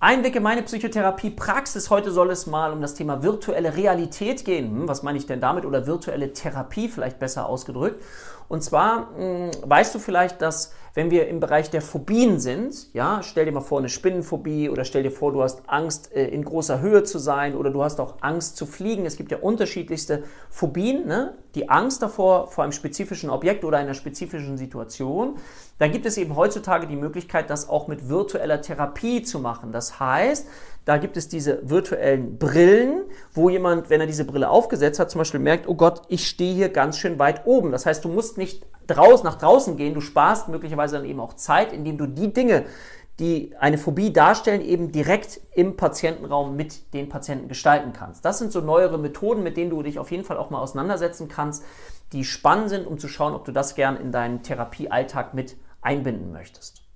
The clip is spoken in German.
Einblick in meine Psychotherapie-Praxis. Heute soll es mal um das Thema virtuelle Realität gehen. Hm, was meine ich denn damit? Oder virtuelle Therapie vielleicht besser ausgedrückt. Und zwar mh, hm, weißt du vielleicht, dass wenn wir im Bereich der Phobien sind, ja, stell dir mal vor eine Spinnenphobie oder stell dir vor, du hast Angst äh, in großer Höhe zu sein oder du hast auch Angst zu fliegen. Es gibt ja unterschiedlichste Phobien, ne? die Angst davor vor einem spezifischen Objekt oder einer spezifischen Situation. Da gibt es eben heutzutage die Möglichkeit, das auch mit virtueller Therapie zu machen. Das heißt, da gibt es diese virtuellen Brillen, wo jemand, wenn er diese Brille aufgesetzt hat, zum Beispiel merkt, oh Gott, ich stehe hier ganz schön weit oben. Das heißt, du musst nicht draus, nach draußen gehen, du sparst möglicherweise dann eben auch Zeit, indem du die Dinge, die eine Phobie darstellen, eben direkt im Patientenraum mit den Patienten gestalten kannst. Das sind so neuere Methoden, mit denen du dich auf jeden Fall auch mal auseinandersetzen kannst, die spannend sind, um zu schauen, ob du das gern in deinen Therapiealltag mit einbinden möchtest.